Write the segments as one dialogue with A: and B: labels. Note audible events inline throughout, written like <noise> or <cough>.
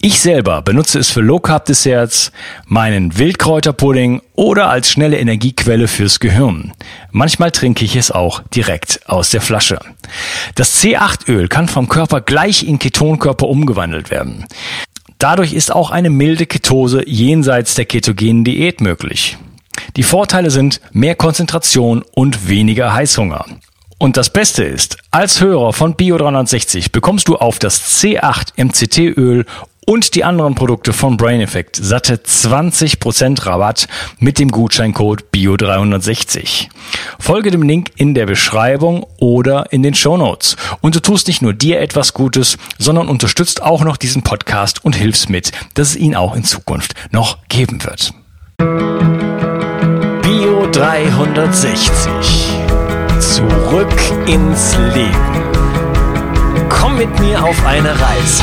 A: Ich selber benutze es für Low Carb Desserts, meinen Wildkräuterpudding oder als schnelle Energiequelle fürs Gehirn. Manchmal trinke ich es auch direkt aus der Flasche. Das C8-Öl kann vom Körper gleich in Ketonkörper umgewandelt werden. Dadurch ist auch eine milde Ketose jenseits der ketogenen Diät möglich. Die Vorteile sind mehr Konzentration und weniger Heißhunger. Und das Beste ist, als Hörer von Bio360 bekommst du auf das C8 MCT-Öl und die anderen Produkte von Brain Effect satte 20% Rabatt mit dem Gutscheincode BIO360. Folge dem Link in der Beschreibung oder in den Show Notes. Und du tust nicht nur dir etwas Gutes, sondern unterstützt auch noch diesen Podcast und hilfst mit, dass es ihn auch in Zukunft noch geben wird. Bio 360. Zurück ins Leben. Komm mit mir auf eine Reise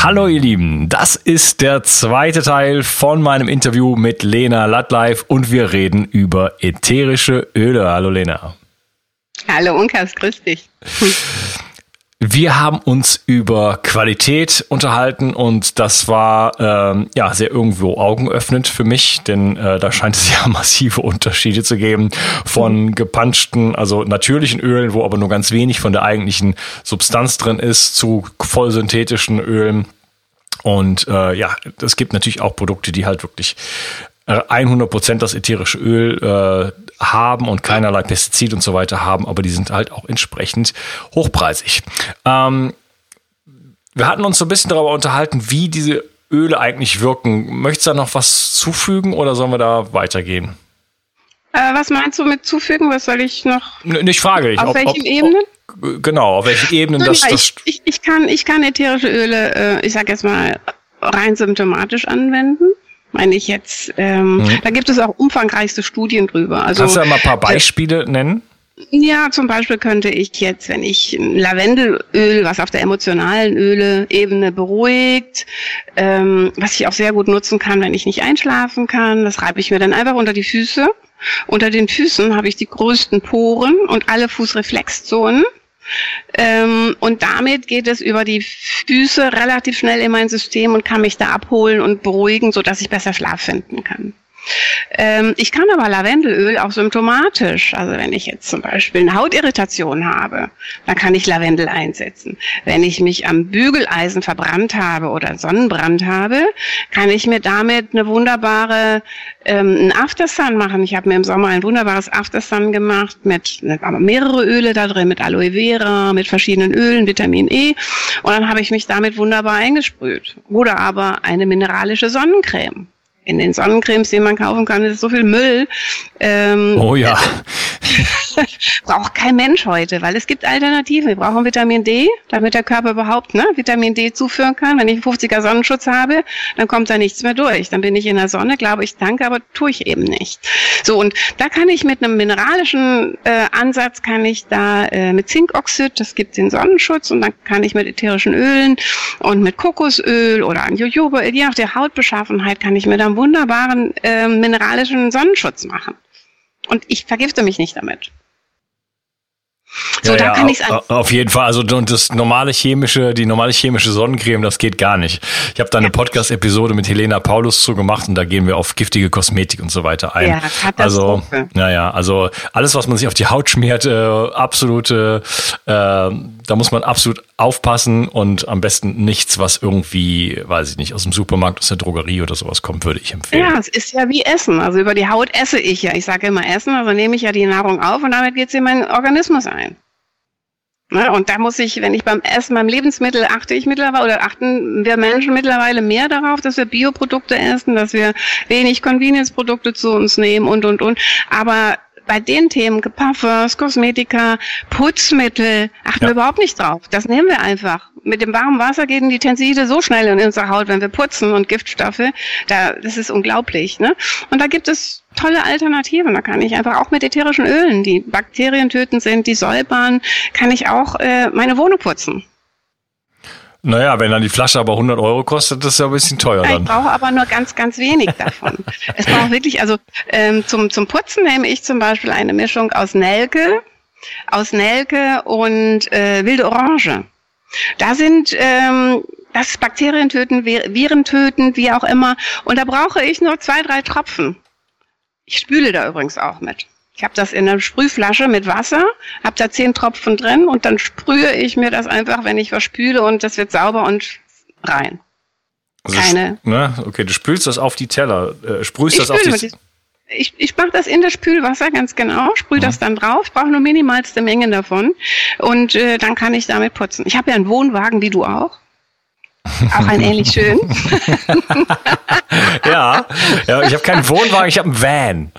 A: Hallo ihr Lieben, das ist der zweite Teil von meinem Interview mit Lena Latlife und wir reden über ätherische Öle. Hallo Lena.
B: Hallo Unkas, grüß dich. <laughs>
A: Wir haben uns über Qualität unterhalten und das war ähm, ja sehr irgendwo augenöffnend für mich, denn äh, da scheint es <laughs> ja massive Unterschiede zu geben von gepanschten, also natürlichen Ölen, wo aber nur ganz wenig von der eigentlichen Substanz drin ist, zu vollsynthetischen Ölen. Und äh, ja, es gibt natürlich auch Produkte, die halt wirklich 100 Prozent das ätherische Öl äh, haben und keinerlei Pestizid und so weiter haben, aber die sind halt auch entsprechend hochpreisig. Ähm, wir hatten uns so ein bisschen darüber unterhalten, wie diese Öle eigentlich wirken. Möchtest du da noch was zufügen oder sollen wir da weitergehen?
B: Äh, was meinst du mit zufügen? Was soll ich noch?
A: N ich frage dich.
B: Auf ob, welchen ob, Ebenen?
A: Ob, genau, auf welchen Ebenen das,
B: ja,
A: das.
B: Ich, ich, kann, ich kann ätherische Öle, äh, ich sag jetzt mal, rein symptomatisch anwenden meine ich jetzt. Ähm, mhm. Da gibt es auch umfangreichste Studien drüber. Also,
A: Kannst du da mal ein paar Beispiele äh, nennen?
B: Ja, zum Beispiel könnte ich jetzt, wenn ich Lavendelöl, was auf der emotionalen Öle-Ebene beruhigt, ähm, was ich auch sehr gut nutzen kann, wenn ich nicht einschlafen kann, das reibe ich mir dann einfach unter die Füße. Unter den Füßen habe ich die größten Poren und alle Fußreflexzonen. Ähm, und damit geht es über die Füße relativ schnell in mein System und kann mich da abholen und beruhigen, so dass ich besser Schlaf finden kann. Ähm, ich kann aber Lavendelöl auch symptomatisch, also wenn ich jetzt zum Beispiel eine Hautirritation habe, dann kann ich Lavendel einsetzen. Wenn ich mich am Bügeleisen verbrannt habe oder Sonnenbrand habe, kann ich mir damit eine wunderbare ähm, ein Aftersun machen. Ich habe mir im Sommer ein wunderbares Aftersun gemacht mit aber mehrere Öle da drin, mit Aloe Vera, mit verschiedenen Ölen, Vitamin E. Und dann habe ich mich damit wunderbar eingesprüht. Oder aber eine mineralische Sonnencreme in den Sonnencremes, die man kaufen kann, ist so viel Müll.
A: Ähm, oh ja. <laughs>
B: braucht kein Mensch heute, weil es gibt Alternativen. Wir brauchen Vitamin D, damit der Körper überhaupt ne, Vitamin D zuführen kann. Wenn ich einen 50er Sonnenschutz habe, dann kommt da nichts mehr durch. Dann bin ich in der Sonne, glaube ich, danke, aber tue ich eben nicht. So, und da kann ich mit einem mineralischen äh, Ansatz, kann ich da äh, mit Zinkoxid, das gibt den Sonnenschutz, und dann kann ich mit ätherischen Ölen und mit Kokosöl oder an Jojoba, je nach der Hautbeschaffenheit, kann ich mir dann wunderbaren äh, mineralischen Sonnenschutz machen. Und ich vergifte mich nicht damit.
A: So, ja, da ja, kann ich Auf jeden Fall. Also und das normale chemische, die normale chemische Sonnencreme, das geht gar nicht. Ich habe da eine. Podcast-Episode mit Helena Paulus zu gemacht und da gehen wir auf giftige Kosmetik und so weiter ein. Ja, also, naja, also alles, was man sich auf die Haut schmiert, äh, absolute, äh, da muss man absolut aufpassen und am besten nichts, was irgendwie, weiß ich nicht, aus dem Supermarkt, aus der Drogerie oder sowas kommt, würde ich empfehlen.
B: Ja, es ist ja wie Essen. Also über die Haut esse ich ja. Ich sage immer Essen, also nehme ich ja die Nahrung auf und damit geht sie in meinen Organismus ein. Ne, und da muss ich, wenn ich beim Essen, beim Lebensmittel achte ich mittlerweile oder achten wir Menschen mittlerweile mehr darauf, dass wir Bioprodukte essen, dass wir wenig Convenience-Produkte zu uns nehmen und und und. Aber bei den Themen, Parfums, Kosmetika, Putzmittel, achten ja. wir überhaupt nicht drauf. Das nehmen wir einfach. Mit dem warmen Wasser gehen die Tenside so schnell in unsere Haut, wenn wir putzen und Giftstoffe. Da, das ist unglaublich. Ne? Und da gibt es tolle Alternativen. Da kann ich einfach auch mit ätherischen Ölen, die bakterientötend sind, die säubern, kann ich auch äh, meine Wohnung putzen.
A: Naja, wenn dann die Flasche aber 100 Euro kostet, das ist ja ein bisschen teuer dann.
B: Ich brauche aber nur ganz, ganz wenig davon. es braucht wirklich, also ähm, zum, zum Putzen nehme ich zum Beispiel eine Mischung aus Nelke, aus Nelke und äh, wilde Orange. Da sind ähm, das ist Bakterien töten, Viren töten, wie auch immer. Und da brauche ich nur zwei, drei Tropfen. Ich spüle da übrigens auch mit. Ich habe das in einer Sprühflasche mit Wasser, habe da zehn Tropfen drin und dann sprühe ich mir das einfach, wenn ich was spüle und das wird sauber und rein.
A: Also Keine. Ne? Okay, du spülst das auf die Teller, äh, sprühst das auf die.
B: Ich, ich mache das in das Spülwasser ganz genau, sprühe das dann drauf, ich brauche nur minimalste Mengen davon und äh, dann kann ich damit putzen. Ich habe ja einen Wohnwagen, wie du auch. Auch ein ähnlich schön. <laughs>
A: ja, ja, ich habe keinen Wohnwagen, ich habe einen Van.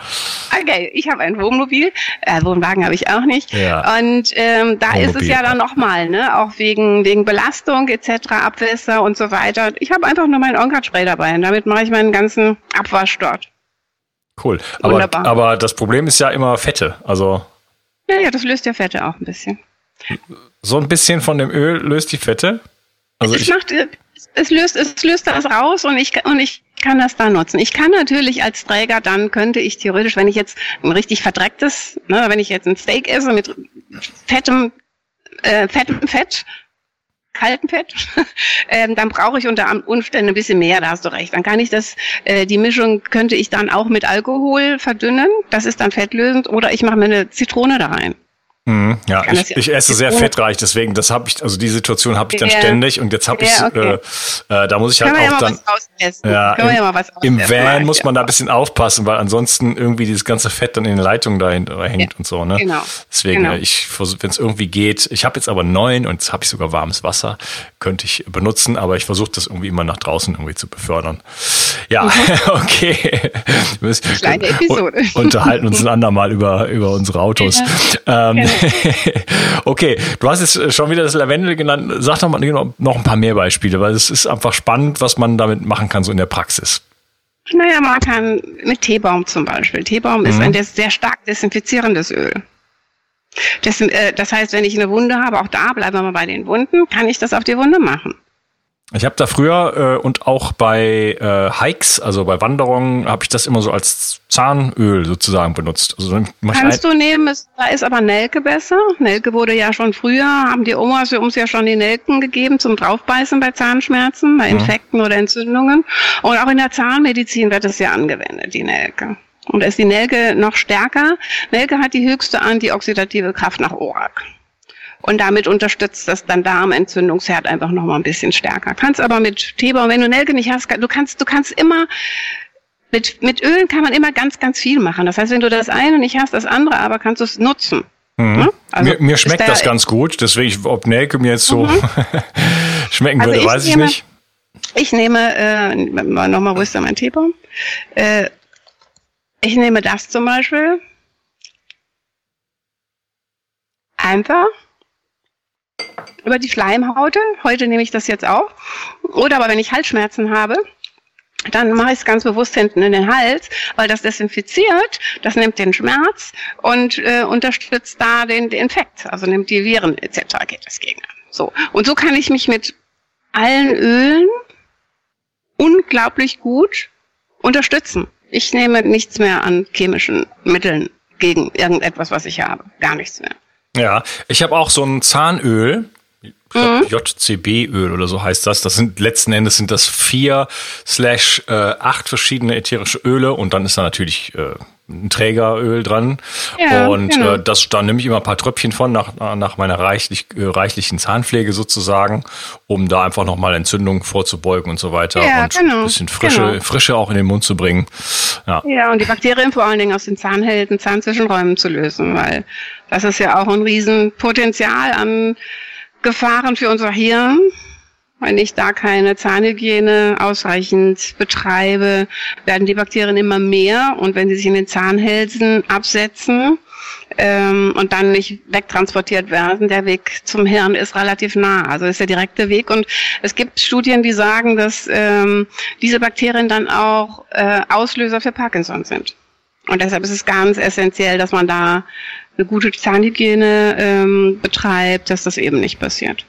B: Okay, ich habe ein Wohnmobil. Äh, Wohnwagen habe ich auch nicht. Ja. Und ähm, da Wohnmobil. ist es ja dann nochmal, ne? Auch wegen, wegen Belastung etc., Abwässer und so weiter. Ich habe einfach nur mein Onkrat-Spray dabei und damit mache ich meinen ganzen Abwasch dort.
A: Cool. Aber, aber das Problem ist ja immer Fette. Also.
B: Ja, ja, das löst ja Fette auch ein bisschen.
A: So ein bisschen von dem Öl löst die Fette?
B: Also es, macht, es, löst, es löst das raus und ich, und ich kann das dann nutzen. Ich kann natürlich als Träger dann, könnte ich theoretisch, wenn ich jetzt ein richtig verdrecktes, ne, wenn ich jetzt ein Steak esse mit fettem, äh, fettem Fett, kaltem Fett, <laughs> ähm, dann brauche ich unter Umständen ein bisschen mehr, da hast du recht. Dann kann ich das, äh, die Mischung könnte ich dann auch mit Alkohol verdünnen, das ist dann fettlösend, oder ich mache mir eine Zitrone da rein.
A: Mhm, ja, ich, ich, esse sehr fettreich, deswegen das habe ich, also die Situation habe ich dann ja. ständig und jetzt habe ich, okay. äh, äh, da muss ich halt auch dann, ja, im, ja im Van mal, muss man da ein bisschen aufpassen, weil ansonsten irgendwie dieses ganze Fett dann in den Leitungen dahinter hängt und so, ne? Genau. Deswegen, genau. ich wenn es irgendwie geht, ich habe jetzt aber neun und jetzt habe ich sogar warmes Wasser, könnte ich benutzen, aber ich versuche das irgendwie immer nach draußen irgendwie zu befördern. Ja, mhm. <laughs> okay. Kleine Episode. unterhalten uns ein andermal über über unsere Autos. <laughs> Ja. Ähm, <laughs> okay, du hast jetzt schon wieder das Lavendel genannt. Sag doch mal noch ein paar mehr Beispiele, weil es ist einfach spannend, was man damit machen kann, so in der Praxis.
B: Naja, man kann mit Teebaum zum Beispiel. Teebaum mhm. ist ein sehr stark desinfizierendes Öl. Das, äh, das heißt, wenn ich eine Wunde habe, auch da bleiben wir mal bei den Wunden, kann ich das auf die Wunde machen.
A: Ich habe da früher äh, und auch bei äh, Hikes, also bei Wanderungen, habe ich das immer so als Zahnöl sozusagen benutzt. Also
B: Kannst du nehmen, ist, da ist aber Nelke besser. Nelke wurde ja schon früher, haben die Omas uns ja schon die Nelken gegeben zum Draufbeißen bei Zahnschmerzen, bei mhm. Infekten mhm. oder Entzündungen. Und auch in der Zahnmedizin wird es ja angewendet, die Nelke. Und ist die Nelke noch stärker. Nelke hat die höchste antioxidative Kraft nach ORAC. Und damit unterstützt das dann Darmentzündungsherd einfach noch mal ein bisschen stärker. Kannst aber mit Teebaum, wenn du Nelke nicht hast, du kannst, du kannst immer mit, mit Ölen kann man immer ganz, ganz viel machen. Das heißt, wenn du das eine nicht hast, das andere, aber kannst du es nutzen.
A: Mhm. Ne? Also mir, mir schmeckt das ganz gut, deswegen, ob Nelke mir jetzt so mhm. <laughs> schmecken also würde, weiß ich nehme, nicht.
B: Ich nehme, äh, nochmal, wo ist da mein Teebaum? Äh, ich nehme das zum Beispiel. Einfach über die Schleimhaute. Heute nehme ich das jetzt auch. Oder aber wenn ich Halsschmerzen habe, dann mache ich es ganz bewusst hinten in den Hals, weil das desinfiziert, das nimmt den Schmerz und äh, unterstützt da den, den Infekt, also nimmt die Viren etc. geht das gegen. So und so kann ich mich mit allen Ölen unglaublich gut unterstützen. Ich nehme nichts mehr an chemischen Mitteln gegen irgendetwas, was ich habe, gar nichts mehr.
A: Ja, ich habe auch so ein Zahnöl. Mhm. JCB-Öl oder so heißt das. Das sind letzten Endes sind das vier slash äh, acht verschiedene ätherische Öle und dann ist da natürlich äh, ein Trägeröl dran. Ja, und genau. äh, das, da nehme ich immer ein paar Tröpfchen von nach, nach meiner reichlich, äh, reichlichen Zahnpflege sozusagen, um da einfach nochmal Entzündungen vorzubeugen und so weiter. Ja, und genau, ein bisschen Frische, genau. Frische auch in den Mund zu bringen.
B: Ja. ja, und die Bakterien vor allen Dingen aus den Zahnhälten, Zahnzwischenräumen zu lösen, weil das ist ja auch ein Riesenpotenzial an Gefahren für unser Hirn. Wenn ich da keine Zahnhygiene ausreichend betreibe, werden die Bakterien immer mehr und wenn sie sich in den Zahnhälsen absetzen ähm, und dann nicht wegtransportiert werden, der Weg zum Hirn ist relativ nah. Also ist der direkte Weg und es gibt Studien, die sagen, dass ähm, diese Bakterien dann auch äh, Auslöser für Parkinson sind. Und deshalb ist es ganz essentiell, dass man da eine gute Zahnhygiene ähm, betreibt, dass das eben nicht passiert.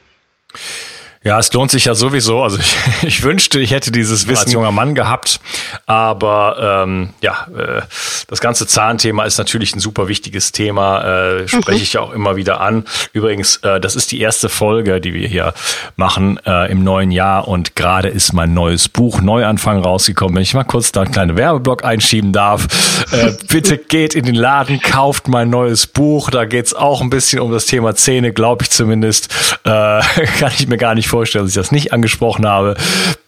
A: Ja, es lohnt sich ja sowieso. Also ich, <laughs> ich wünschte, ich hätte dieses Wissen als junger Mann gehabt. Aber ähm, ja, äh, das ganze Zahnthema ist natürlich ein super wichtiges Thema. Äh, spreche mhm. ich auch immer wieder an. Übrigens, äh, das ist die erste Folge, die wir hier machen äh, im neuen Jahr. Und gerade ist mein neues Buch Neuanfang rausgekommen. Wenn ich mal kurz da einen kleinen Werbeblock einschieben darf. Äh, bitte geht in den Laden, kauft mein neues Buch. Da geht's auch ein bisschen um das Thema Zähne, glaube ich zumindest. Äh, <laughs> kann ich mir gar nicht vorstellen, dass ich das nicht angesprochen habe,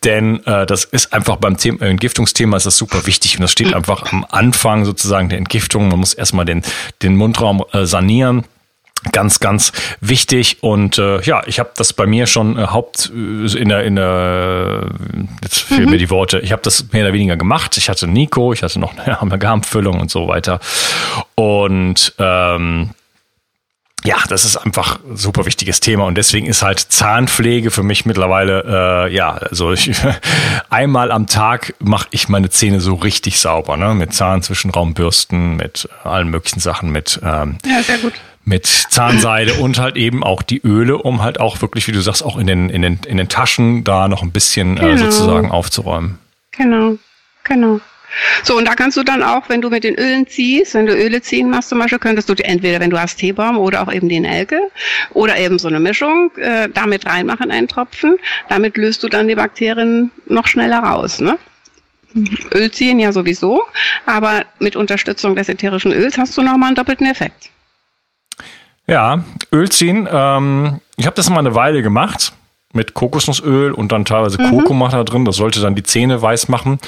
A: denn äh, das ist einfach beim Thema, Entgiftungsthema ist das super wichtig und das steht einfach am Anfang sozusagen der Entgiftung. Man muss erstmal den, den Mundraum äh, sanieren ganz ganz wichtig und äh, ja ich habe das bei mir schon äh, haupt äh, in der in der jetzt fehlen mhm. mir die Worte ich habe das mehr oder weniger gemacht ich hatte Nico ich hatte noch eine Amalgamfüllung und so weiter und ähm, ja, das ist einfach ein super wichtiges Thema und deswegen ist halt Zahnpflege für mich mittlerweile, äh, ja, also ich, <laughs> einmal am Tag mache ich meine Zähne so richtig sauber, ne? Mit Zahnzwischenraumbürsten, mit allen möglichen Sachen, mit ähm, ja, sehr gut. mit Zahnseide und halt eben auch die Öle, um halt auch wirklich, wie du sagst, auch in den in den in den Taschen da noch ein bisschen äh, genau. äh, sozusagen aufzuräumen.
B: Genau, genau. So, und da kannst du dann auch, wenn du mit den Ölen ziehst, wenn du Öle ziehen machst zum Beispiel, könntest du entweder, wenn du hast Teebaum oder auch eben den Elke oder eben so eine Mischung, äh, damit reinmachen, einen Tropfen. Damit löst du dann die Bakterien noch schneller raus, ne? Öl ziehen ja sowieso, aber mit Unterstützung des ätherischen Öls hast du nochmal einen doppelten Effekt.
A: Ja, Öl ziehen. Ähm, ich habe das mal eine Weile gemacht mit Kokosnussöl und dann teilweise mhm. Kurkuma da drin. Das sollte dann die Zähne weiß machen.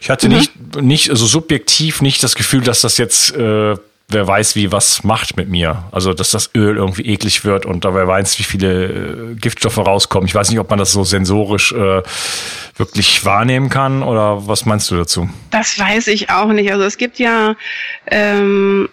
A: Ich hatte mhm. nicht, nicht, also subjektiv nicht das Gefühl, dass das jetzt, äh, wer weiß, wie was macht mit mir. Also, dass das Öl irgendwie eklig wird und da wer weiß, wie viele äh, Giftstoffe rauskommen. Ich weiß nicht, ob man das so sensorisch äh, wirklich wahrnehmen kann oder was meinst du dazu?
B: Das weiß ich auch nicht. Also es gibt ja ähm,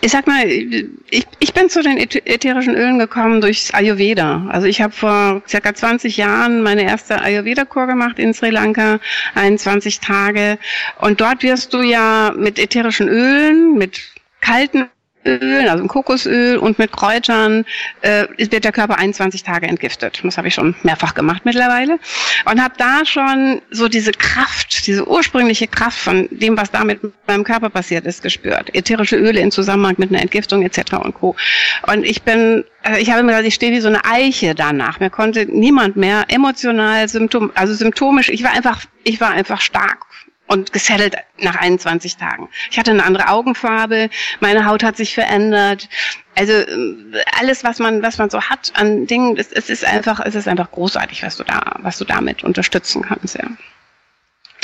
B: ich sag mal, ich, ich bin zu den ätherischen Ölen gekommen durchs Ayurveda. Also ich habe vor circa 20 Jahren meine erste Ayurveda-Kur gemacht in Sri Lanka, 21 Tage. Und dort wirst du ja mit ätherischen Ölen, mit kalten Ölen, also Kokosöl und mit Kräutern äh, wird der Körper 21 Tage entgiftet. Das habe ich schon mehrfach gemacht mittlerweile und habe da schon so diese Kraft, diese ursprüngliche Kraft von dem, was da mit meinem Körper passiert ist, gespürt. Ätherische Öle in Zusammenhang mit einer Entgiftung etc. und Co. Und ich bin, also ich habe mir gesagt, ich stehe wie so eine Eiche danach. Mir konnte niemand mehr emotional, symptom, also symptomisch. Ich war einfach, ich war einfach stark und gesettelt nach 21 Tagen. Ich hatte eine andere Augenfarbe, meine Haut hat sich verändert. Also äh, alles, was man, was man so hat an Dingen, es, es ist einfach, es ist einfach großartig, was du da, was du damit unterstützen kannst, ja.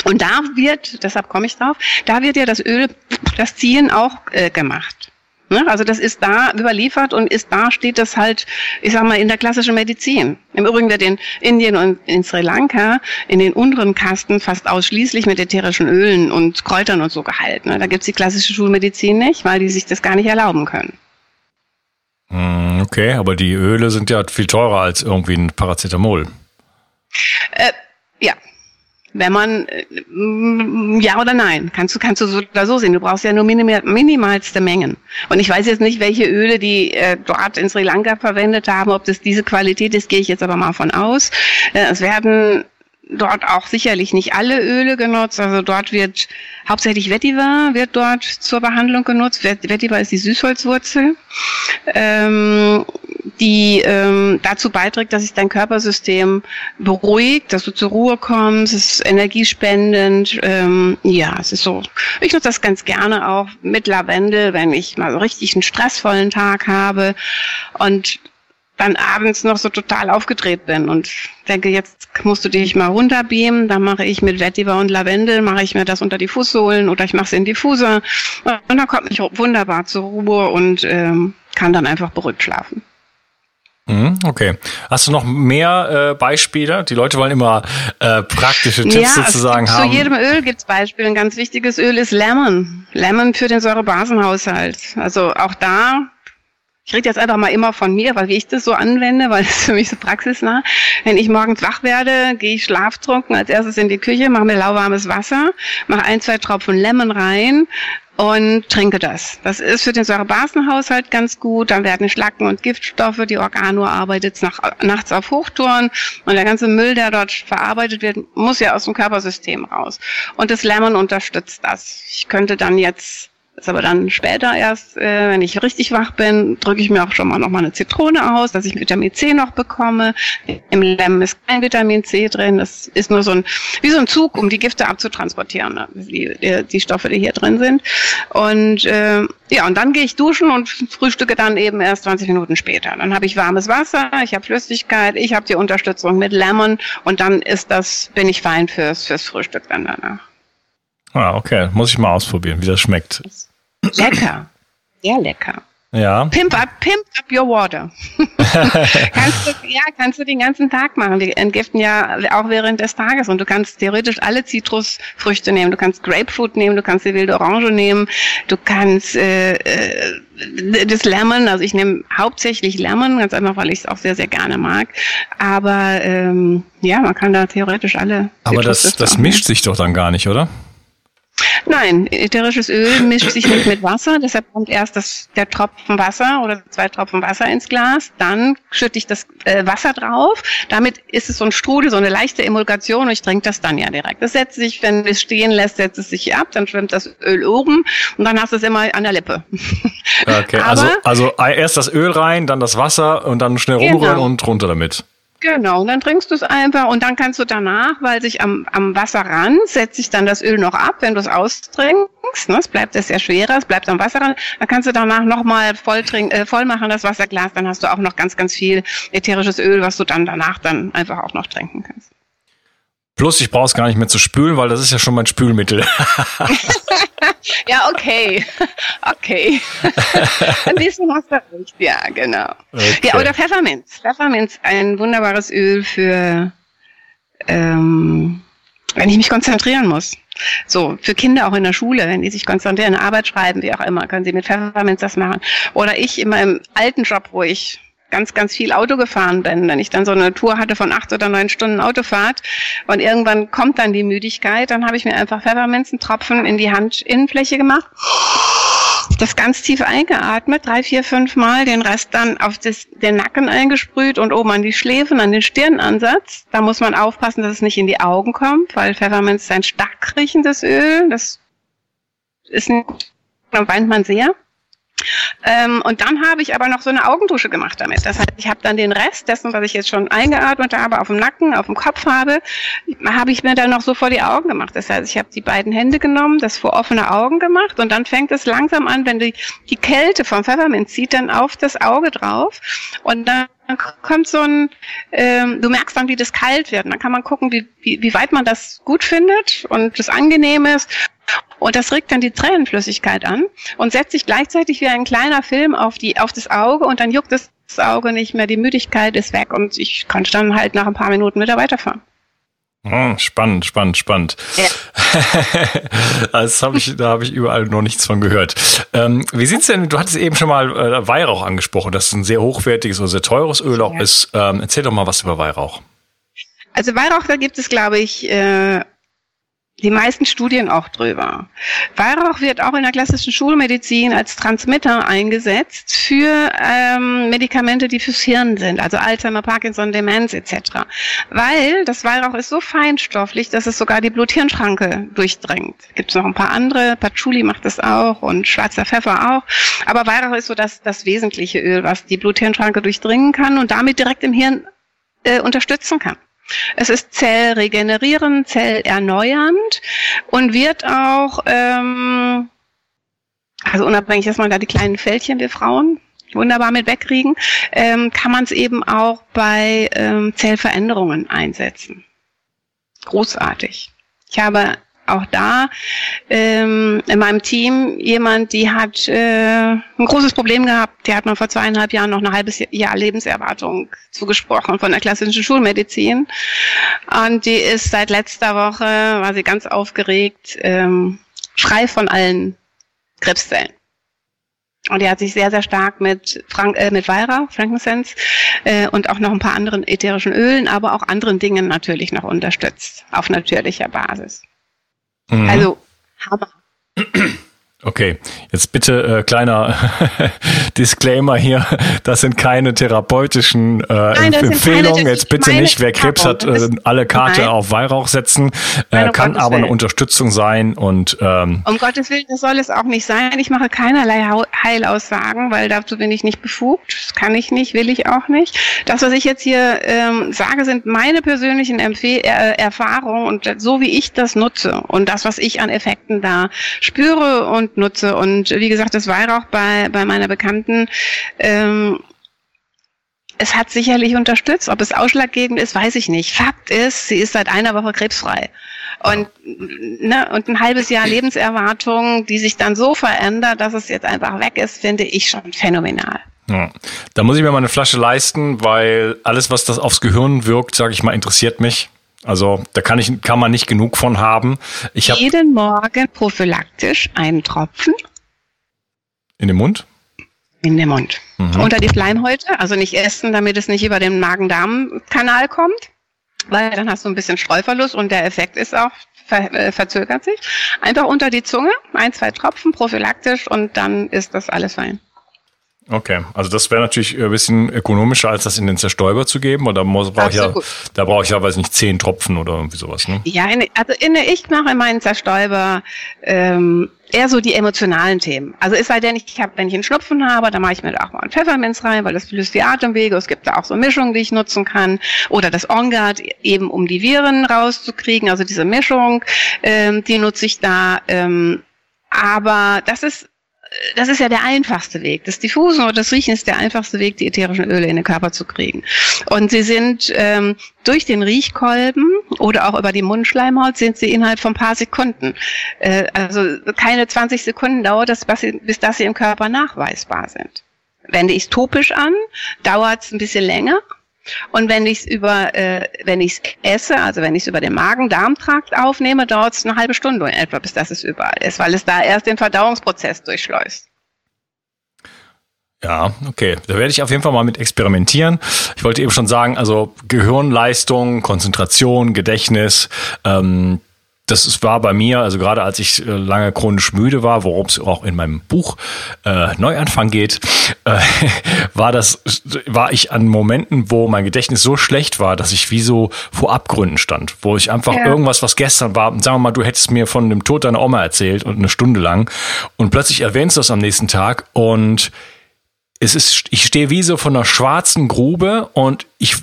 B: Und da wird, deshalb komme ich drauf, da wird ja das Öl, das Ziehen auch äh, gemacht. Ne? Also das ist da überliefert und ist da steht das halt, ich sag mal, in der klassischen Medizin. Im Übrigen wird in Indien und in Sri Lanka in den unteren Kasten fast ausschließlich mit ätherischen Ölen und Kräutern und so gehalten. Ne? Da gibt's die klassische Schulmedizin nicht, weil die sich das gar nicht erlauben können.
A: Hm, okay, aber die Öle sind ja viel teurer als irgendwie ein Paracetamol.
B: Äh, ja, wenn man äh, ja oder nein, kannst du kannst du so oder so sehen. Du brauchst ja nur minimal, minimalste Mengen. Und ich weiß jetzt nicht, welche Öle die äh, dort in Sri Lanka verwendet haben, ob das diese Qualität ist, gehe ich jetzt aber mal von aus. Äh, es werden dort auch sicherlich nicht alle Öle genutzt. Also dort wird hauptsächlich Vetiver wird dort zur Behandlung genutzt. Vetiver ist die Süßholzwurzel, ähm, die ähm, dazu beiträgt, dass sich dein Körpersystem beruhigt, dass du zur Ruhe kommst. Es ist energiespendend. Ähm, ja, es ist so. Ich nutze das ganz gerne auch mit Lavendel, wenn ich mal so richtig einen stressvollen Tag habe und dann abends noch so total aufgedreht bin und denke, jetzt musst du dich mal runterbeamen, dann mache ich mit Vetiver und Lavendel, mache ich mir das unter die Fußsohlen oder ich mache es in Diffuser und dann kommt ich wunderbar zur Ruhe und ähm, kann dann einfach beruhigt schlafen.
A: Mhm, okay. Hast du noch mehr äh, Beispiele? Die Leute wollen immer äh, praktische Tipps ja, sozusagen
B: haben. Zu jedem Öl gibt's Beispiele. Ein ganz wichtiges Öl ist Lemon. Lemon für den Säurebasenhaushalt. Also auch da ich rede jetzt einfach mal immer von mir, weil wie ich das so anwende, weil <laughs> es für mich so praxisnah. Wenn ich morgens wach werde, gehe ich schlaftrunken als erstes in die Küche, mache mir lauwarmes Wasser, mache ein, zwei Tropfen Lemon rein und trinke das. Das ist für den Säurebasenhaushalt ganz gut. Dann werden Schlacken und Giftstoffe, die Organuhr arbeitet nach, nachts auf Hochtouren und der ganze Müll, der dort verarbeitet wird, muss ja aus dem Körpersystem raus. Und das Lemon unterstützt das. Ich könnte dann jetzt ist aber dann später erst, äh, wenn ich richtig wach bin, drücke ich mir auch schon mal noch mal eine Zitrone aus, dass ich Vitamin C noch bekomme. Im Lemon ist kein Vitamin C drin. Das ist nur so ein, wie so ein Zug, um die Gifte abzutransportieren, ne? die, die, die Stoffe, die hier drin sind. Und äh, ja, und dann gehe ich duschen und frühstücke dann eben erst 20 Minuten später. Dann habe ich warmes Wasser, ich habe Flüssigkeit, ich habe die Unterstützung mit Lemon und dann ist das, bin ich fein fürs, fürs Frühstück dann danach.
A: Ah, okay. Muss ich mal ausprobieren, wie das schmeckt.
B: Lecker. Sehr lecker.
A: Ja.
B: Pimp up, pimp up your water. <laughs> kannst du, ja, kannst du den ganzen Tag machen. Die entgiften ja auch während des Tages und du kannst theoretisch alle Zitrusfrüchte nehmen. Du kannst Grapefruit nehmen, du kannst die wilde Orange nehmen, du kannst äh, äh, das Lemon, also ich nehme hauptsächlich Lemon, ganz einfach, weil ich es auch sehr, sehr gerne mag. Aber ähm, ja, man kann da theoretisch alle.
A: Aber das, das mischt sich doch dann gar nicht, oder?
B: Nein, ätherisches Öl mischt sich nicht mit Wasser, deshalb kommt erst das, der Tropfen Wasser oder zwei Tropfen Wasser ins Glas, dann schütte ich das äh, Wasser drauf. Damit ist es so ein Strudel, so eine leichte Emulgation und ich trinke das dann ja direkt. Das setzt sich, wenn es stehen lässt, setzt es sich ab, dann schwimmt das Öl oben und dann hast du es immer an der Lippe.
A: Okay, <laughs> also, also erst das Öl rein, dann das Wasser und dann schnell rumrühren genau. und runter damit.
B: Genau, und dann trinkst du es einfach und dann kannst du danach, weil sich am, am Wasserrand setzt sich dann das Öl noch ab, wenn du es austrinkst, ne, es bleibt es sehr schwerer, es bleibt am Wasserrand, dann kannst du danach nochmal voll, trink, äh, voll machen das Wasserglas, dann hast du auch noch ganz, ganz viel ätherisches Öl, was du dann danach dann einfach auch noch trinken kannst.
A: Plus, ich brauche es gar nicht mehr zu spülen, weil das ist ja schon mein Spülmittel. <laughs>
B: ja, okay. <laughs> Okay. <laughs> Ein bisschen hast du recht, ja, genau. Okay. Ja, oder Pfefferminz. Pfefferminz, ein wunderbares Öl für, ähm, wenn ich mich konzentrieren muss. So, für Kinder auch in der Schule, wenn die sich konzentrieren, Arbeit schreiben, wie auch immer, können sie mit Pfefferminz das machen. Oder ich in meinem alten Job, wo ich ganz, ganz viel Auto gefahren bin. Wenn ich dann so eine Tour hatte von acht oder neun Stunden Autofahrt und irgendwann kommt dann die Müdigkeit, dann habe ich mir einfach Pfefferminzentropfen in die Handinnenfläche gemacht, das ganz tief eingeatmet, drei, vier, fünf Mal, den Rest dann auf das, den Nacken eingesprüht und oben an die Schläfen, an den Stirnansatz. Da muss man aufpassen, dass es nicht in die Augen kommt, weil Pfefferminz ist ein stark riechendes Öl. Das ist ein, dann weint man sehr. Ähm, und dann habe ich aber noch so eine Augendusche gemacht damit. Das heißt, ich habe dann den Rest dessen, was ich jetzt schon eingeatmet habe, auf dem Nacken, auf dem Kopf habe, habe ich mir dann noch so vor die Augen gemacht. Das heißt, ich habe die beiden Hände genommen, das vor offene Augen gemacht und dann fängt es langsam an, wenn die, die Kälte vom Pfefferminz zieht dann auf das Auge drauf und dann dann kommt so ein, ähm, du merkst dann, wie das kalt wird. Und dann kann man gucken, wie, wie, wie weit man das gut findet und das angenehm ist. Und das regt dann die Tränenflüssigkeit an und setzt sich gleichzeitig wie ein kleiner Film auf, die, auf das Auge und dann juckt das Auge nicht mehr, die Müdigkeit ist weg und ich konnte dann halt nach ein paar Minuten wieder weiterfahren.
A: Oh, spannend, spannend, spannend. Ja. <laughs> das hab ich, da habe ich überall noch nichts von gehört. Ähm, wie sieht's denn? Du hattest eben schon mal äh, Weihrauch angesprochen, dass es ein sehr hochwertiges oder sehr teures Öl auch ja. ist. Ähm, erzähl doch mal was über Weihrauch.
B: Also Weihrauch, da gibt es, glaube ich, äh, die meisten Studien auch drüber. Weihrauch wird auch in der klassischen Schulmedizin als Transmitter eingesetzt für ähm, Medikamente, die fürs Hirn sind, also Alzheimer, Parkinson, Demenz etc. Weil das Weihrauch ist so feinstofflich, dass es sogar die Blut-Hirn-Schranke durchdringt. Gibt es noch ein paar andere, Patchouli macht das auch und schwarzer Pfeffer auch. Aber Weihrauch ist so das, das wesentliche Öl, was die Blut-Hirn-Schranke durchdringen kann und damit direkt im Hirn äh, unterstützen kann. Es ist zellregenerierend, zellerneuernd und wird auch, ähm, also unabhängig, dass man da die kleinen Fältchen der Frauen wunderbar mit wegkriegen, ähm, kann man es eben auch bei ähm, Zellveränderungen einsetzen. Großartig. Ich habe auch da ähm, in meinem Team jemand, die hat äh, ein großes Problem gehabt. Die hat man vor zweieinhalb Jahren noch ein halbes Jahr Lebenserwartung zugesprochen von der klassischen Schulmedizin. Und die ist seit letzter Woche, war sie ganz aufgeregt, ähm, frei von allen Krebszellen. Und die hat sich sehr, sehr stark mit, Frank, äh, mit Weihrauch, Frankincense äh, und auch noch ein paar anderen ätherischen Ölen, aber auch anderen Dingen natürlich noch unterstützt, auf natürlicher Basis. 还是蛤蟆？<coughs>
A: Okay, jetzt bitte äh, kleiner <laughs> Disclaimer hier. Das sind keine therapeutischen äh, Nein, Empfehlungen. Keine, jetzt bitte nicht, wer Krebs hat, äh, alle Karte Nein. auf Weihrauch setzen. Äh, kann Gottes aber Willen. eine Unterstützung sein und
B: ähm, um Gottes Willen, das soll es auch nicht sein. Ich mache keinerlei Heilaussagen, weil dazu bin ich nicht befugt. Das kann ich nicht, will ich auch nicht. Das, was ich jetzt hier ähm, sage, sind meine persönlichen Empfehl äh, Erfahrungen und so wie ich das nutze und das, was ich an Effekten da spüre und nutze. Und wie gesagt, das Weihrauch bei, bei meiner Bekannten, ähm, es hat sicherlich unterstützt. Ob es ausschlaggebend ist, weiß ich nicht. Fakt ist, sie ist seit einer Woche krebsfrei. Und, ne, und ein halbes Jahr Lebenserwartung, die sich dann so verändert, dass es jetzt einfach weg ist, finde ich schon phänomenal.
A: Ja. Da muss ich mir mal eine Flasche leisten, weil alles, was das aufs Gehirn wirkt, sage ich mal, interessiert mich. Also da kann ich kann man nicht genug von haben.
B: Ich hab jeden Morgen prophylaktisch einen Tropfen
A: in den Mund.
B: In den Mund. Mhm. Unter die Schleimhäute, also nicht essen, damit es nicht über den Magen-Darm-Kanal kommt, weil dann hast du ein bisschen Streuverlust und der Effekt ist auch ver äh, verzögert sich. Einfach unter die Zunge, ein, zwei Tropfen prophylaktisch und dann ist das alles fein.
A: Okay, also das wäre natürlich ein bisschen ökonomischer, als das in den Zerstäuber zu geben. Oder muss, brauche ich ja, da brauche ich ja, weiß nicht, zehn Tropfen oder irgendwie sowas. Ne?
B: Ja, in, also in, ich mache in meinen Zerstäuber ähm, eher so die emotionalen Themen. Also ist halt denn ich, ich hab, wenn ich einen Schnupfen habe, dann mache ich mir da auch mal einen Pfefferminz rein, weil das löst die Atemwege. Es gibt da auch so Mischungen, die ich nutzen kann. Oder das OnGuard, eben um die Viren rauszukriegen. Also diese Mischung, ähm, die nutze ich da. Ähm, aber das ist das ist ja der einfachste Weg. Das Diffusen oder das Riechen ist der einfachste Weg, die ätherischen Öle in den Körper zu kriegen. Und sie sind ähm, durch den Riechkolben oder auch über die Mundschleimhaut sind sie innerhalb von ein paar Sekunden. Äh, also keine 20 Sekunden dauert das, bis, dass sie im Körper nachweisbar sind. Wende ich es topisch an, dauert es ein bisschen länger, und wenn ich es über, äh, wenn ich es esse, also wenn ich es über den Magen-Darm-Trakt aufnehme, dauert es eine halbe Stunde in etwa, bis das es überall ist, weil es da erst den Verdauungsprozess durchschleust.
A: Ja, okay. Da werde ich auf jeden Fall mal mit experimentieren. Ich wollte eben schon sagen, also Gehirnleistung, Konzentration, Gedächtnis, ähm, das war bei mir, also gerade als ich äh, lange chronisch müde war, worum es auch in meinem Buch äh, Neuanfang geht, äh, <laughs> war das, war ich an Momenten, wo mein Gedächtnis so schlecht war, dass ich wie so vor Abgründen stand, wo ich einfach ja. irgendwas, was gestern war, sagen wir mal, du hättest mir von dem Tod deiner Oma erzählt und eine Stunde lang und plötzlich erwähnst du das am nächsten Tag und es ist, ich stehe wie so von einer schwarzen Grube und ich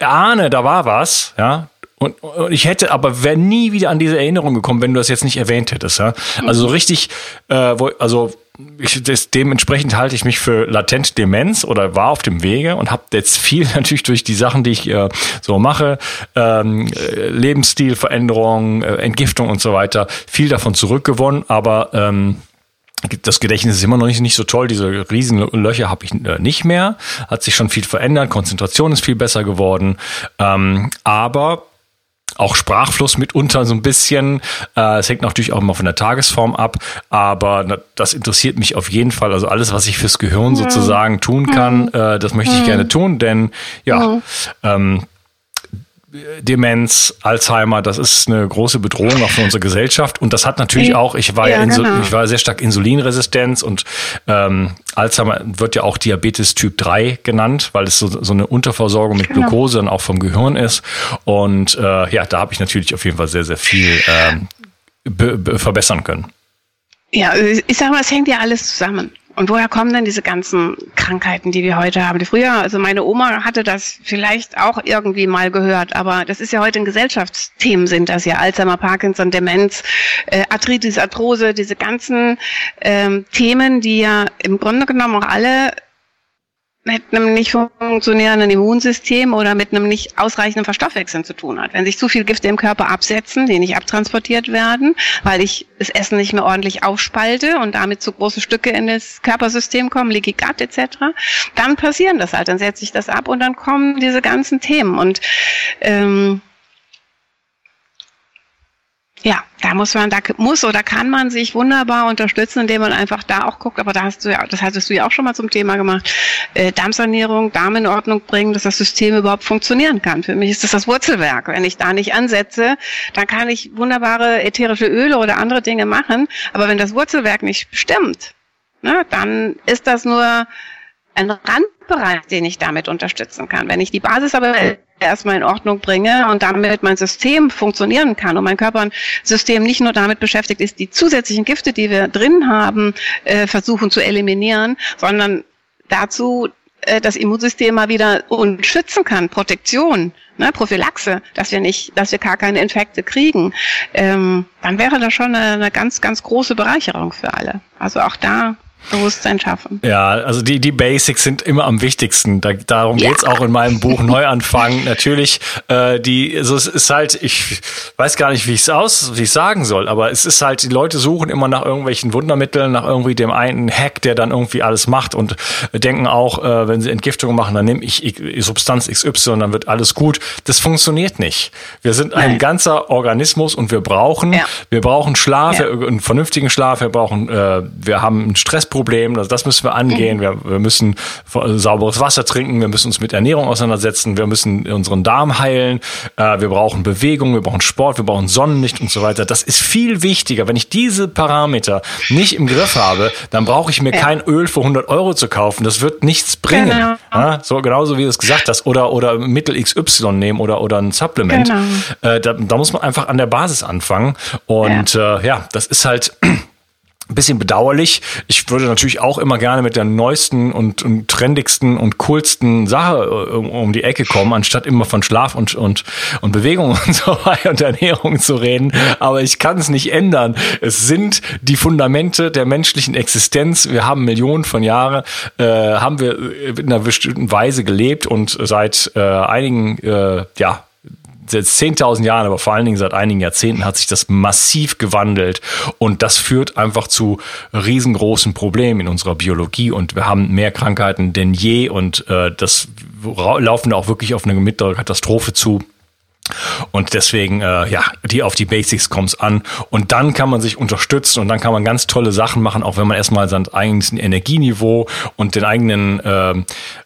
A: ahne, da war was, ja, und, und ich hätte aber wäre nie wieder an diese Erinnerung gekommen, wenn du das jetzt nicht erwähnt hättest. Ja? Also so richtig, äh, wo, also ich, das, dementsprechend halte ich mich für latent Demenz oder war auf dem Wege und habe jetzt viel <laughs> natürlich durch die Sachen, die ich äh, so mache, ähm, äh, Lebensstilveränderung, äh, Entgiftung und so weiter, viel davon zurückgewonnen, aber ähm, das Gedächtnis ist immer noch nicht, nicht so toll. Diese Riesenlöcher habe ich äh, nicht mehr. Hat sich schon viel verändert. Konzentration ist viel besser geworden. Ähm, aber auch Sprachfluss mitunter so ein bisschen. Äh, es hängt natürlich auch immer von der Tagesform ab, aber das interessiert mich auf jeden Fall. Also alles, was ich fürs Gehirn sozusagen tun kann, äh, das möchte ich gerne tun, denn ja, ähm, Demenz, Alzheimer, das ist eine große Bedrohung auch für unsere Gesellschaft. Und das hat natürlich auch, ich war ja, genau. ich war sehr stark Insulinresistenz und ähm, Alzheimer wird ja auch Diabetes Typ 3 genannt, weil es so, so eine Unterversorgung mit genau. Glucose dann auch vom Gehirn ist. Und äh, ja, da habe ich natürlich auf jeden Fall sehr, sehr viel ähm, verbessern können.
B: Ja, ich sag mal, es hängt ja alles zusammen. Und woher kommen denn diese ganzen Krankheiten, die wir heute haben? Früher, also meine Oma hatte das vielleicht auch irgendwie mal gehört, aber das ist ja heute ein Gesellschaftsthemen sind das ja. Alzheimer, Parkinson, Demenz, äh, Arthritis, Arthrose, diese ganzen ähm, Themen, die ja im Grunde genommen auch alle mit einem nicht funktionierenden Immunsystem oder mit einem nicht ausreichenden Verstoffwechseln zu tun hat. Wenn sich zu viel Gifte im Körper absetzen, die nicht abtransportiert werden, weil ich das Essen nicht mehr ordentlich aufspalte und damit zu große Stücke in das Körpersystem kommen, Leaky Gut etc., dann passieren das halt, dann setze ich das ab und dann kommen diese ganzen Themen und ähm, ja, da muss man, da muss oder kann man sich wunderbar unterstützen, indem man einfach da auch guckt, aber da hast du ja, das hattest du ja auch schon mal zum Thema gemacht, äh, Darmsanierung, Darm in Ordnung bringen, dass das System überhaupt funktionieren kann. Für mich ist das das Wurzelwerk. Wenn ich da nicht ansetze, dann kann ich wunderbare ätherische Öle oder andere Dinge machen, aber wenn das Wurzelwerk nicht stimmt, ne, dann ist das nur ein Randbereich, den ich damit unterstützen kann. Wenn ich die Basis aber erstmal in Ordnung bringe und damit mein System funktionieren kann und mein Körpersystem nicht nur damit beschäftigt ist, die zusätzlichen Gifte, die wir drin haben, äh, versuchen zu eliminieren, sondern dazu äh, das Immunsystem mal wieder schützen kann, Protektion, ne, Prophylaxe, dass wir nicht, dass wir gar keine Infekte kriegen, ähm, dann wäre das schon eine, eine ganz, ganz große Bereicherung für alle. Also auch da Bewusstsein schaffen.
A: Ja, also die, die Basics sind immer am wichtigsten. Da, darum ja. geht's auch in meinem Buch <laughs> Neuanfang. Natürlich, äh, die, also es ist halt, ich weiß gar nicht, wie ich es aus, wie ich sagen soll, aber es ist halt, die Leute suchen immer nach irgendwelchen Wundermitteln, nach irgendwie dem einen Hack, der dann irgendwie alles macht und denken auch, äh, wenn sie Entgiftungen machen, dann nehme ich Substanz XY, dann wird alles gut. Das funktioniert nicht. Wir sind ein ganzer Organismus und wir brauchen, ja. wir brauchen Schlaf, ja. einen vernünftigen Schlaf, wir brauchen, äh, wir haben einen Stress Problem. Also das müssen wir angehen. Mhm. Wir, wir müssen sauberes Wasser trinken. Wir müssen uns mit Ernährung auseinandersetzen. Wir müssen unseren Darm heilen. Äh, wir brauchen Bewegung. Wir brauchen Sport. Wir brauchen Sonnenlicht und so weiter. Das ist viel wichtiger. Wenn ich diese Parameter nicht im Griff habe, dann brauche ich mir ja. kein Öl für 100 Euro zu kaufen. Das wird nichts bringen. Genau. Ja, so genauso wie du es gesagt hast. Oder, oder Mittel XY nehmen oder, oder ein Supplement. Genau. Äh, da, da muss man einfach an der Basis anfangen. Und ja, äh, ja das ist halt ein bisschen bedauerlich. Ich würde natürlich auch immer gerne mit der neuesten und, und trendigsten und coolsten Sache äh, um, um, die Ecke kommen, anstatt immer von Schlaf und, und, und Bewegung <laughs> und so weiter und Ernährung zu reden. Aber ich kann es nicht ändern. Es sind die Fundamente der menschlichen Existenz. Wir haben Millionen von Jahren, äh, haben wir in einer bestimmten Weise gelebt und seit äh, einigen, äh, ja, seit 10.000 Jahren, aber vor allen Dingen seit einigen Jahrzehnten hat sich das massiv gewandelt und das führt einfach zu riesengroßen Problemen in unserer Biologie und wir haben mehr Krankheiten denn je und äh, das laufen auch wirklich auf eine mittlere Katastrophe zu. Und deswegen, äh, ja, die auf die Basics kommt's an. Und dann kann man sich unterstützen und dann kann man ganz tolle Sachen machen, auch wenn man erstmal sein eigenes Energieniveau und den eigenen äh,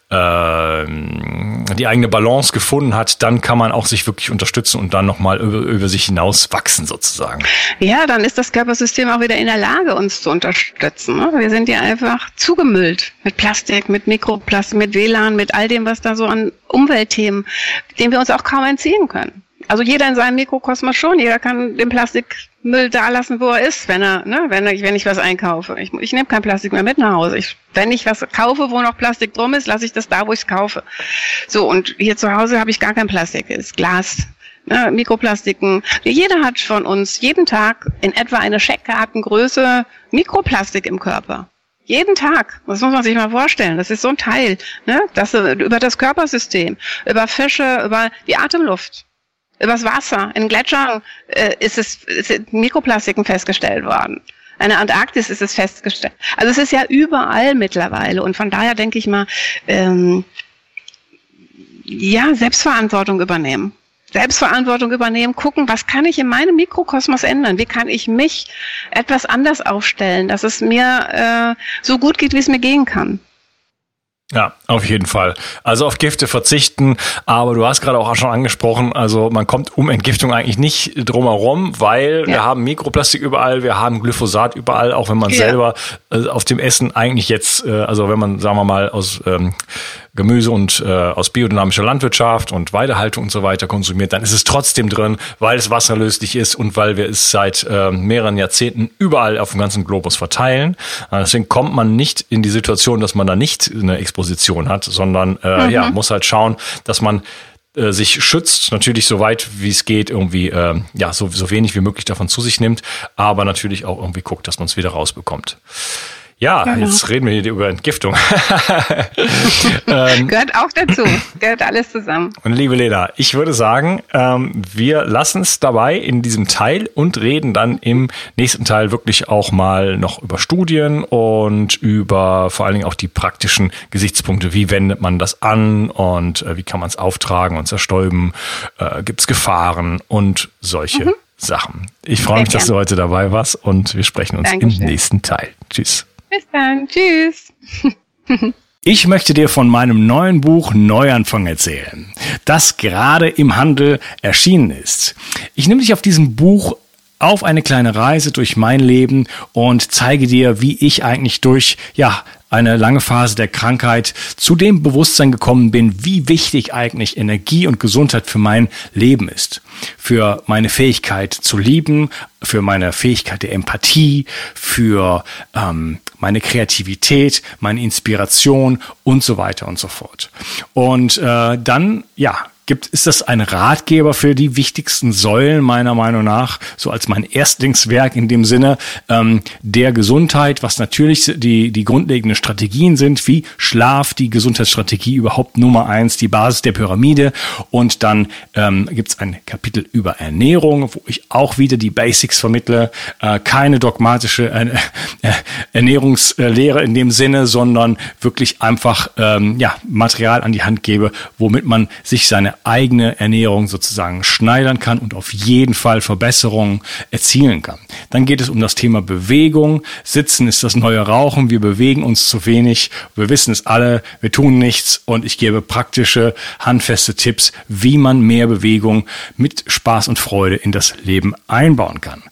A: die eigene Balance gefunden hat, dann kann man auch sich wirklich unterstützen und dann nochmal über, über sich hinaus wachsen sozusagen.
B: Ja, dann ist das Körpersystem auch wieder in der Lage, uns zu unterstützen. Ne? Wir sind ja einfach zugemüllt mit Plastik, mit Mikroplastik, mit WLAN, mit all dem, was da so an Umweltthemen, denen wir uns auch kaum entziehen können. Also jeder in seinem Mikrokosmos schon, jeder kann den Plastikmüll da lassen, wo er ist, wenn er, ne, wenn ich, wenn ich was einkaufe. Ich, ich nehme kein Plastik mehr mit nach Hause. Ich, wenn ich was kaufe, wo noch Plastik drum ist, lasse ich das da, wo ich es kaufe. So, und hier zu Hause habe ich gar kein Plastik, ist Glas, ne, Mikroplastiken. Jeder hat von uns jeden Tag in etwa eine Scheckkartengröße Mikroplastik im Körper. Jeden Tag. Das muss man sich mal vorstellen. Das ist so ein Teil, ne? Das über das Körpersystem, über Fische, über die Atemluft übers Wasser. In Gletschern äh, ist es sind Mikroplastiken festgestellt worden. In der Antarktis ist es festgestellt. Also es ist ja überall mittlerweile. Und von daher denke ich mal, ähm, ja, Selbstverantwortung übernehmen. Selbstverantwortung übernehmen, gucken, was kann ich in meinem Mikrokosmos ändern? Wie kann ich mich etwas anders aufstellen, dass es mir äh, so gut geht, wie es mir gehen kann?
A: Ja, auf jeden Fall. Also auf Gifte verzichten, aber du hast gerade auch schon angesprochen, also man kommt um Entgiftung eigentlich nicht drumherum, weil ja. wir haben Mikroplastik überall, wir haben Glyphosat überall, auch wenn man ja. selber äh, auf dem Essen eigentlich jetzt, äh, also wenn man, sagen wir mal, aus ähm, Gemüse und äh, aus biodynamischer Landwirtschaft und Weidehaltung und so weiter konsumiert, dann ist es trotzdem drin, weil es wasserlöslich ist und weil wir es seit äh, mehreren Jahrzehnten überall auf dem ganzen Globus verteilen. Äh, deswegen kommt man nicht in die Situation, dass man da nicht eine Exposition hat, sondern äh, mhm. ja, muss halt schauen, dass man äh, sich schützt, natürlich so weit wie es geht, irgendwie äh, ja so, so wenig wie möglich davon zu sich nimmt, aber natürlich auch irgendwie guckt, dass man es wieder rausbekommt. Ja, genau. jetzt reden wir hier über Entgiftung. <laughs>
B: ähm, Gehört auch dazu. Gehört alles zusammen.
A: Und liebe Lena, ich würde sagen, ähm, wir lassen es dabei in diesem Teil und reden dann im nächsten Teil wirklich auch mal noch über Studien und über vor allen Dingen auch die praktischen Gesichtspunkte. Wie wendet man das an und äh, wie kann man es auftragen und zerstäuben? Äh, Gibt es Gefahren und solche mhm. Sachen. Ich freue mich, dass du heute dabei warst und wir sprechen uns Dankeschön. im nächsten Teil. Tschüss.
B: Bis dann. Tschüss. <laughs>
A: Ich möchte dir von meinem neuen Buch Neuanfang erzählen, das gerade im Handel erschienen ist. Ich nehme dich auf diesem Buch auf eine kleine Reise durch mein Leben und zeige dir, wie ich eigentlich durch, ja, eine lange Phase der Krankheit zu dem Bewusstsein gekommen bin, wie wichtig eigentlich Energie und Gesundheit für mein Leben ist. Für meine Fähigkeit zu lieben, für meine Fähigkeit der Empathie, für ähm, meine Kreativität, meine Inspiration und so weiter und so fort. Und äh, dann, ja, gibt, ist das ein Ratgeber für die wichtigsten Säulen meiner Meinung nach, so als mein Erstlingswerk in dem Sinne ähm, der Gesundheit, was natürlich die, die grundlegenden Strategien sind, wie Schlaf, die Gesundheitsstrategie überhaupt Nummer eins, die Basis der Pyramide. Und dann ähm, gibt es ein Kapitel über Ernährung, wo ich auch wieder die Basics vermittle, äh, keine dogmatische äh, äh, Ernährungslehre in dem Sinne, sondern wirklich einfach ähm, ja, Material an die Hand gebe, womit man sich eigene Ernährung sozusagen schneidern kann und auf jeden Fall Verbesserungen erzielen kann. Dann geht es um das Thema Bewegung. Sitzen ist das neue Rauchen. Wir bewegen uns zu wenig. Wir wissen es alle. Wir tun nichts. Und ich gebe praktische, handfeste Tipps, wie man mehr Bewegung mit Spaß und Freude in das Leben einbauen kann.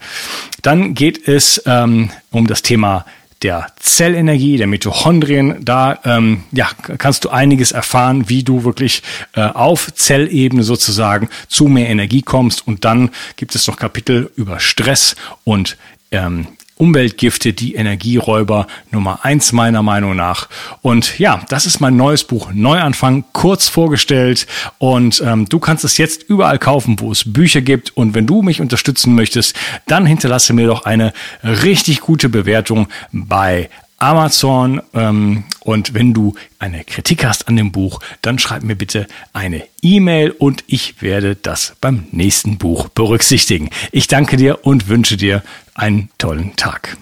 A: Dann geht es ähm, um das Thema der Zellenergie, der Mitochondrien. Da ähm, ja, kannst du einiges erfahren, wie du wirklich äh, auf Zellebene sozusagen zu mehr Energie kommst. Und dann gibt es noch Kapitel über Stress und ähm, Umweltgifte, die Energieräuber Nummer eins meiner Meinung nach. Und ja, das ist mein neues Buch Neuanfang, kurz vorgestellt. Und ähm, du kannst es jetzt überall kaufen, wo es Bücher gibt. Und wenn du mich unterstützen möchtest, dann hinterlasse mir doch eine richtig gute Bewertung bei Amazon. Ähm, und wenn du eine Kritik hast an dem Buch, dann schreib mir bitte eine E-Mail und ich werde das beim nächsten Buch berücksichtigen. Ich danke dir und wünsche dir einen tollen Tag.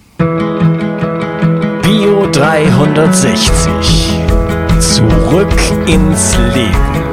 C: Bio 360. Zurück ins Leben.